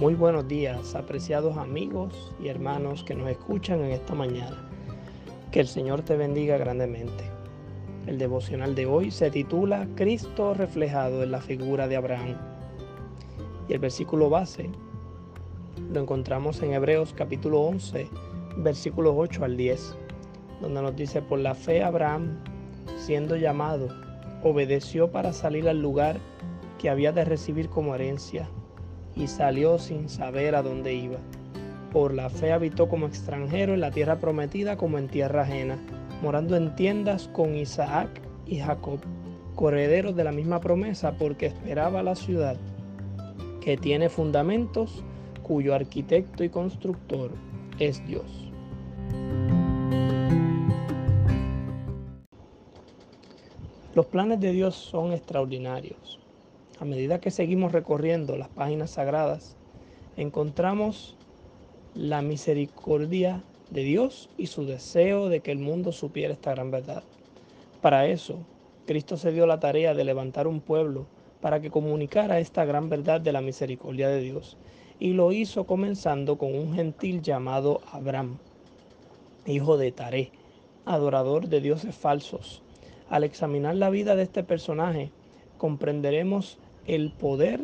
Muy buenos días, apreciados amigos y hermanos que nos escuchan en esta mañana. Que el Señor te bendiga grandemente. El devocional de hoy se titula Cristo reflejado en la figura de Abraham. Y el versículo base lo encontramos en Hebreos capítulo 11, versículos 8 al 10, donde nos dice, por la fe Abraham, siendo llamado, obedeció para salir al lugar que había de recibir como herencia y salió sin saber a dónde iba. Por la fe habitó como extranjero en la tierra prometida como en tierra ajena, morando en tiendas con Isaac y Jacob, correderos de la misma promesa porque esperaba la ciudad que tiene fundamentos, cuyo arquitecto y constructor es Dios. Los planes de Dios son extraordinarios a medida que seguimos recorriendo las páginas sagradas, encontramos la misericordia de Dios y su deseo de que el mundo supiera esta gran verdad. Para eso, Cristo se dio la tarea de levantar un pueblo para que comunicara esta gran verdad de la misericordia de Dios. Y lo hizo comenzando con un gentil llamado Abraham, hijo de Taré, adorador de dioses falsos. Al examinar la vida de este personaje, comprenderemos el poder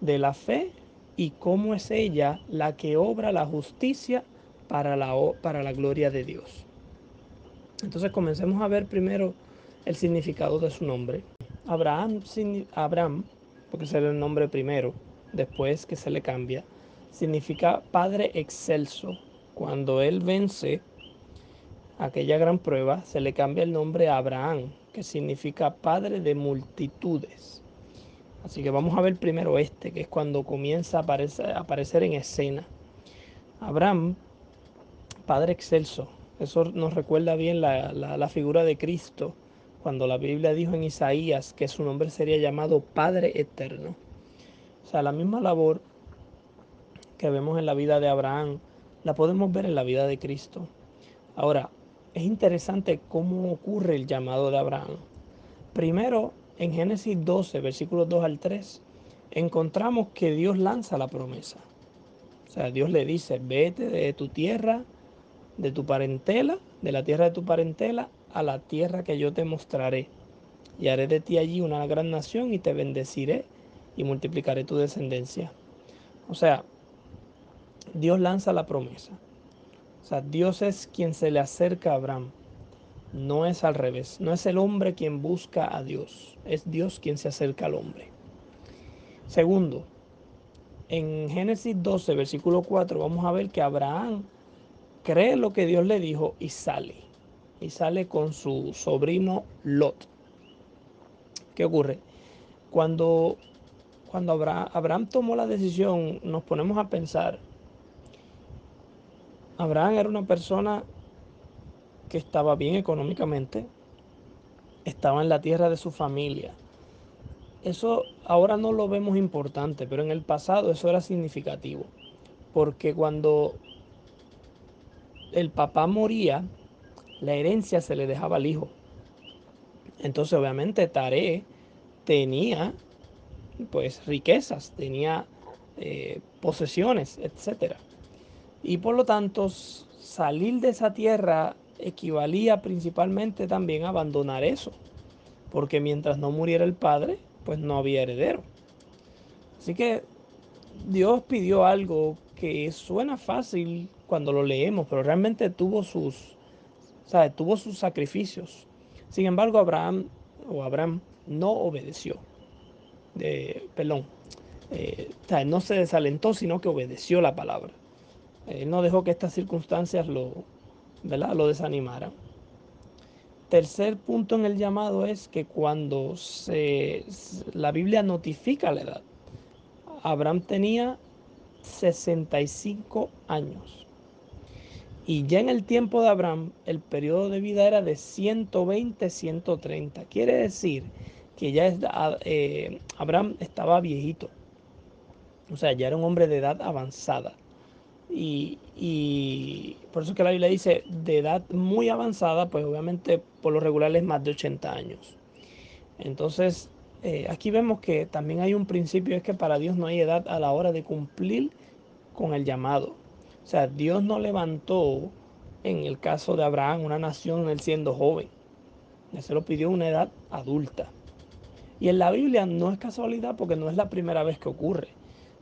de la fe y cómo es ella la que obra la justicia para la, para la gloria de Dios. Entonces comencemos a ver primero el significado de su nombre. Abraham, Abraham, porque será el nombre primero, después que se le cambia, significa Padre excelso. Cuando él vence aquella gran prueba, se le cambia el nombre a Abraham, que significa Padre de multitudes. Así que vamos a ver primero este, que es cuando comienza a aparecer, en escena. Abraham, Padre excelso. Eso nos recuerda bien la, la figura de Cristo, cuando la Biblia dijo en Isaías que su nombre sería llamado Padre eterno. O sea, la misma labor que vemos en la vida de Abraham, la podemos ver en la vida de Cristo. Ahora, es interesante cómo ocurre el llamado de Abraham. Primero, en Génesis 12, versículos 2 al 3, encontramos que Dios lanza la promesa. O sea, Dios le dice, vete de tu tierra, de tu parentela, de la tierra de tu parentela, a la tierra que yo te mostraré. Y haré de ti allí una gran nación y te bendeciré y multiplicaré tu descendencia. O sea, Dios lanza la promesa. O sea, Dios es quien se le acerca a Abraham. No es al revés, no es el hombre quien busca a Dios, es Dios quien se acerca al hombre. Segundo, en Génesis 12, versículo 4, vamos a ver que Abraham cree lo que Dios le dijo y sale. Y sale con su sobrino Lot. ¿Qué ocurre? Cuando, cuando Abraham, Abraham tomó la decisión, nos ponemos a pensar, Abraham era una persona que estaba bien económicamente, estaba en la tierra de su familia. Eso ahora no lo vemos importante, pero en el pasado eso era significativo, porque cuando el papá moría, la herencia se le dejaba al hijo. Entonces obviamente Tare tenía pues riquezas, tenía eh, posesiones, etc. Y por lo tanto salir de esa tierra equivalía principalmente también a abandonar eso, porque mientras no muriera el padre, pues no había heredero. Así que Dios pidió algo que suena fácil cuando lo leemos, pero realmente tuvo sus, tuvo sus sacrificios. Sin embargo, Abraham o Abraham no obedeció. perdón, eh, no se desalentó, sino que obedeció la palabra. Él no dejó que estas circunstancias lo, lo desanimara. Tercer punto en el llamado es que cuando se, la Biblia notifica la edad, Abraham tenía 65 años. Y ya en el tiempo de Abraham, el periodo de vida era de 120, 130. Quiere decir que ya eh, Abraham estaba viejito. O sea, ya era un hombre de edad avanzada. Y, por eso que la Biblia dice de edad muy avanzada, pues obviamente por lo regular es más de 80 años. Entonces, eh, aquí vemos que también hay un principio, es que para Dios no hay edad a la hora de cumplir con el llamado. O sea, Dios no levantó en el caso de Abraham una nación él siendo joven. Él se lo pidió una edad adulta. Y en la Biblia no es casualidad porque no es la primera vez que ocurre.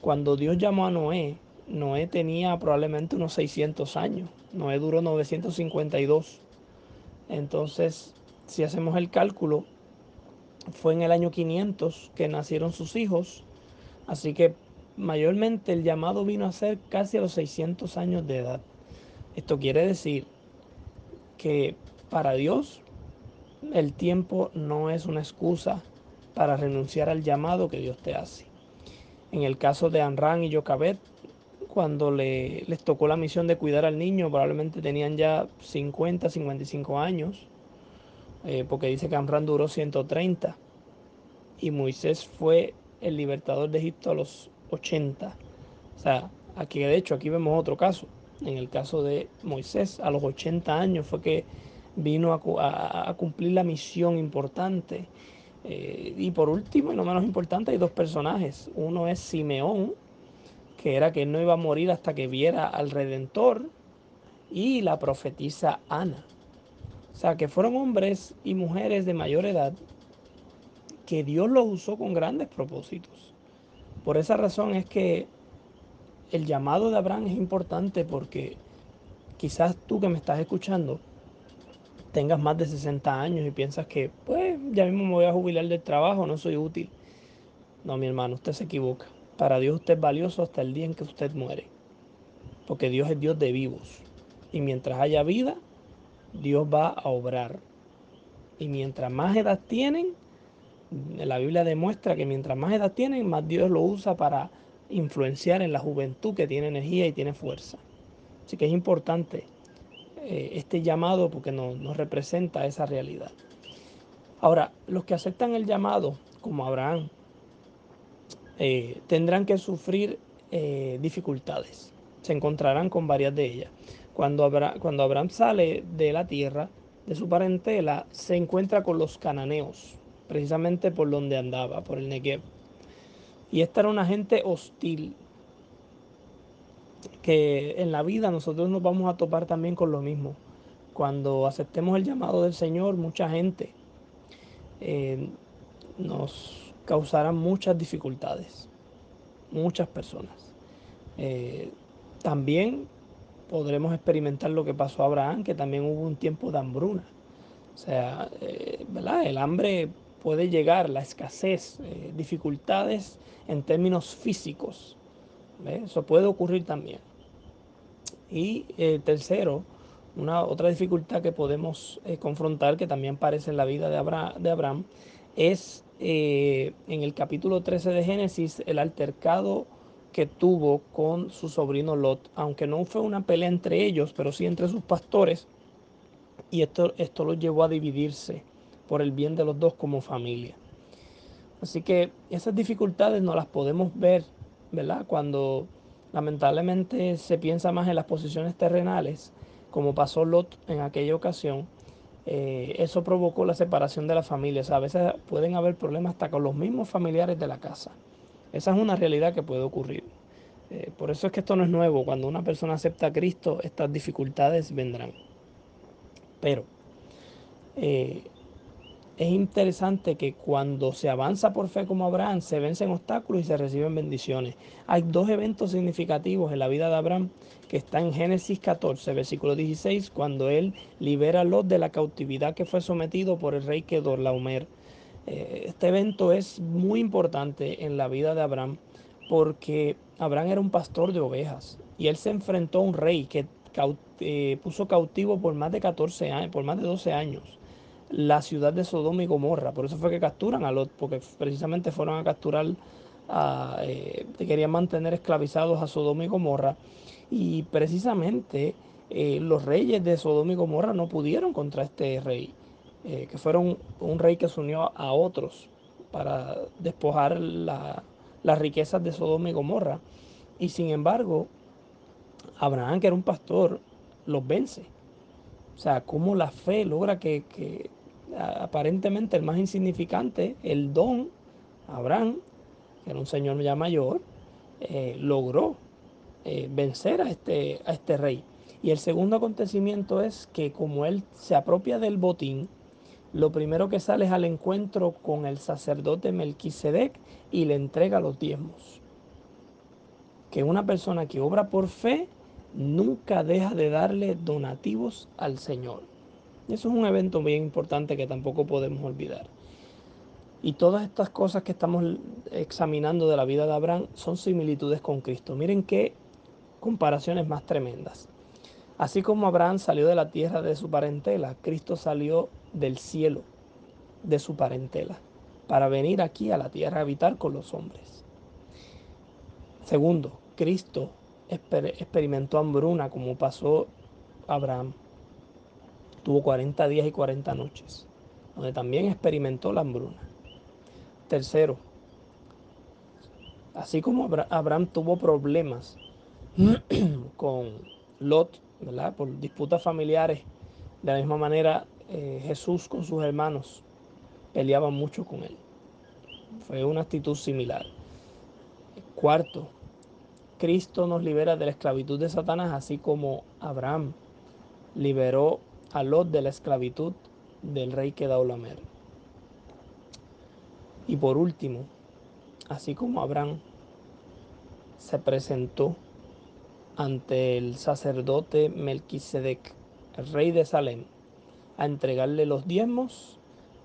Cuando Dios llamó a Noé, Noé tenía probablemente unos 600 años. Noé duró 952. Entonces, si hacemos el cálculo, fue en el año 500 que nacieron sus hijos. Así que mayormente el llamado vino a ser casi a los 600 años de edad. Esto quiere decir que para Dios el tiempo no es una excusa para renunciar al llamado que Dios te hace. En el caso de Anran y Yocabet, cuando le, les tocó la misión de cuidar al niño, probablemente tenían ya 50, 55 años, eh, porque dice que Amran duró 130 y Moisés fue el libertador de Egipto a los 80. O sea, aquí de hecho, aquí vemos otro caso. En el caso de Moisés, a los 80 años fue que vino a, cumplir la misión importante. Eh, y por último, y no menos importante, hay dos personajes. Uno es Simeón, que era que no iba a morir hasta que viera al Redentor, y la profetisa Ana. O sea, que fueron hombres y mujeres de mayor edad que Dios los usó con grandes propósitos. Por esa razón es que el llamado de Abraham es importante porque quizás tú que me estás escuchando tengas más de 60 años y piensas que, pues, ya mismo me voy a jubilar del trabajo, no soy útil. No, mi hermano, usted se equivoca. Para Dios usted es valioso hasta el día en que usted muere. Porque Dios es Dios de vivos. Y mientras haya vida, Dios va a obrar. Y mientras más edad tienen, la Biblia demuestra que mientras más edad tienen, más Dios lo usa para influenciar en la juventud que tiene energía y tiene fuerza. Así que es importante eh, este llamado porque nos, representa esa realidad. Ahora, los que aceptan el llamado, como Abraham, eh, tendrán que sufrir eh, dificultades. Se encontrarán con varias de ellas. Cuando Abraham, sale de la tierra, de su parentela, se encuentra con los cananeos, precisamente por donde andaba, por el Negev. Y esta era una gente hostil, que en la vida nosotros nos vamos a topar también con lo mismo. Cuando aceptemos el llamado del Señor, mucha gente eh, nos causará muchas dificultades, muchas personas. Eh, también podremos experimentar lo que pasó a Abraham, que también hubo un tiempo de hambruna. O sea, eh. El hambre puede llegar, la escasez, eh, dificultades en términos físicos. Eso puede ocurrir también. Y eh, tercero, una otra dificultad que podemos confrontar, que también aparece en la vida de Abraham es en el capítulo 13 de Génesis el altercado que tuvo con su sobrino Lot, aunque no fue una pelea entre ellos, pero sí entre sus pastores, y esto, esto los llevó a dividirse por el bien de los dos como familia. Así que esas dificultades no las podemos ver, ¿verdad? Cuando lamentablemente se piensa más en las posiciones terrenales, como pasó Lot en aquella ocasión, eh, eso provocó la separación de las familias. a veces pueden haber problemas hasta con los mismos familiares de la casa. Esa es una realidad que puede ocurrir. Eh, por eso es que esto no es nuevo. Cuando una persona acepta a Cristo, estas dificultades vendrán. Pero eh, es interesante que cuando se avanza por fe como Abraham, se vencen obstáculos y se reciben bendiciones. Hay dos eventos significativos en la vida de Abraham que está en Génesis 14, versículo 16, cuando él libera a Lot de la cautividad que fue sometido por el rey Kedorlaomer. Eh, este evento es muy importante en la vida de Abraham porque Abraham era un pastor de ovejas y él se enfrentó a un rey que eh, puso cautivo por más de 14 años, por más de 12 años la ciudad de Sodoma y Gomorra. Por eso fue que capturan a Lot, porque precisamente fueron a capturar, a, eh, querían mantener esclavizados a Sodoma y Gomorra. Y precisamente los reyes de Sodoma y Gomorra no pudieron contra este rey. Eh, que fueron un rey que se unió a otros para despojar las riquezas de Sodoma y Gomorra. Y sin embargo, Abraham, que era un pastor, los vence. O sea, cómo la fe logra que, aparentemente el más insignificante, el don, Abraham, que era un señor ya mayor, eh, logró eh, vencer a este, a este rey. Y el segundo acontecimiento es que como él se apropia del botín, lo primero que sale es al encuentro con el sacerdote Melquisedec y le entrega los diezmos. Que una persona que obra por fe nunca deja de darle donativos al Señor. Eso es un evento bien importante que tampoco podemos olvidar. Y todas estas cosas que estamos examinando de la vida de Abraham son similitudes con Cristo. Miren qué comparaciones más tremendas. Así como Abraham salió de la tierra de su parentela, Cristo salió del cielo de su parentela para venir aquí a la tierra a habitar con los hombres. Segundo, Cristo experimentó hambruna como pasó Abraham. Tuvo 40 días y 40 noches, donde también experimentó la hambruna. Tercero, así como Abraham tuvo problemas con Lot, ¿verdad? Por disputas familiares, de la misma manera eh, Jesús con sus hermanos peleaba mucho con él. Fue una actitud similar. Cuarto, Cristo nos libera de la esclavitud de Satanás, así como Abraham liberó a de la esclavitud del rey Kedaulamer. Y por último, así como Abraham se presentó ante el sacerdote Melquisedec, el rey de Salem, a entregarle los diezmos,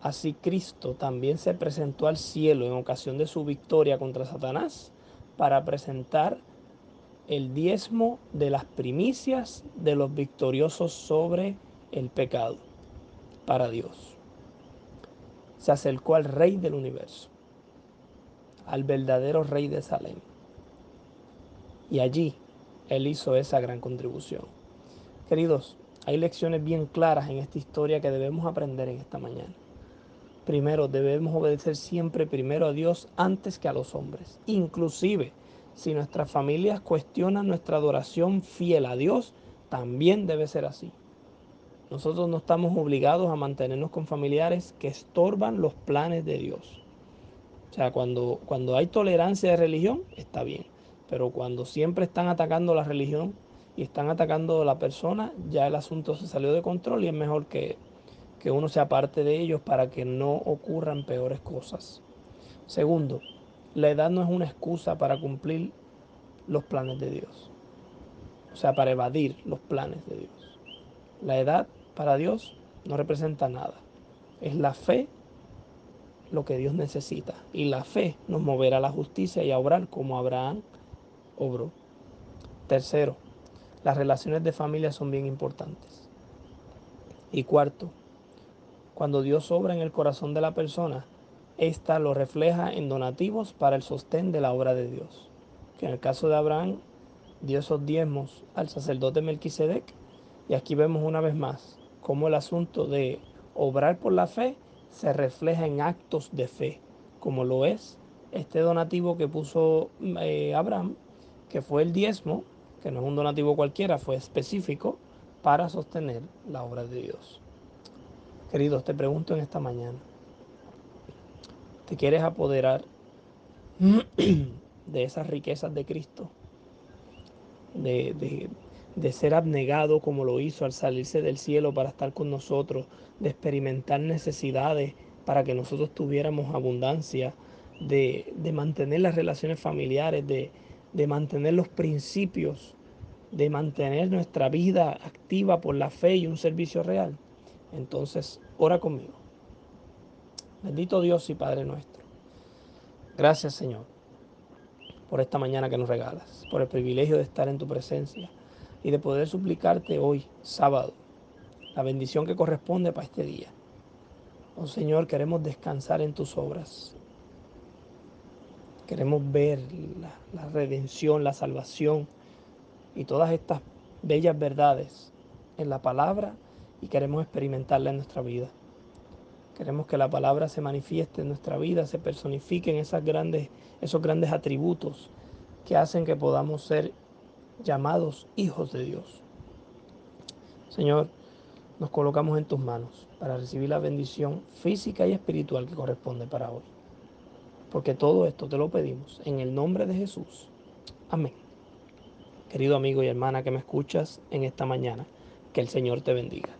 así Cristo también se presentó al cielo en ocasión de su victoria contra Satanás para presentar el diezmo de las primicias de los victoriosos sobre el pecado para Dios se acercó al rey del universo, al verdadero rey de Salem. Y allí él hizo esa gran contribución. Queridos, hay lecciones bien claras en esta historia que debemos aprender en esta mañana. Primero, debemos obedecer siempre primero a Dios antes que a los hombres. Inclusive, si nuestras familias cuestionan nuestra adoración fiel a Dios, también debe ser así. Nosotros no estamos obligados a mantenernos con familiares que estorban los planes de Dios. O sea, cuando, cuando hay tolerancia de religión, está bien. Pero cuando siempre están atacando la religión y están atacando a la persona, ya el asunto se salió de control y es mejor que, que uno sea parte de ellos para que no ocurran peores cosas. Segundo, la edad no es una excusa para cumplir los planes de Dios. O sea, para evadir los planes de Dios. La edad para Dios no representa nada. Es la fe lo que Dios necesita. Y la fe nos moverá a la justicia y a obrar como Abraham obró. Tercero, las relaciones de familia son bien importantes. Y cuarto, cuando Dios obra en el corazón de la persona, ésta lo refleja en donativos para el sostén de la obra de Dios. Que en el caso de Abraham dio esos diezmos al sacerdote Melquisedec. Y aquí vemos una vez más cómo el asunto de obrar por la fe se refleja en actos de fe, como lo es este donativo que puso eh, Abraham, que fue el diezmo, que no es un donativo cualquiera, fue específico para sostener la obra de Dios. Queridos, te pregunto en esta mañana, ¿te quieres apoderar de esas riquezas de Cristo? De, de, de ser abnegado como lo hizo al salirse del cielo para estar con nosotros, de experimentar necesidades para que nosotros tuviéramos abundancia, de, mantener las relaciones familiares, de, de mantener los principios, de mantener nuestra vida activa por la fe y un servicio real. Entonces, ora conmigo. Bendito Dios y Padre nuestro. Gracias Señor por esta mañana que nos regalas, por el privilegio de estar en tu presencia y de poder suplicarte hoy, sábado, la bendición que corresponde para este día. Oh Señor, queremos descansar en tus obras. Queremos ver la, redención, la salvación y todas estas bellas verdades en la palabra y queremos experimentarla en nuestra vida. Queremos que la palabra se manifieste en nuestra vida, se personifique en esas grandes, esos grandes atributos que hacen que podamos ser llamados hijos de Dios. Señor, nos colocamos en tus manos para recibir la bendición física y espiritual que corresponde para hoy. Porque todo esto te lo pedimos en el nombre de Jesús. Amén. Querido amigo y hermana que me escuchas en esta mañana, que el Señor te bendiga.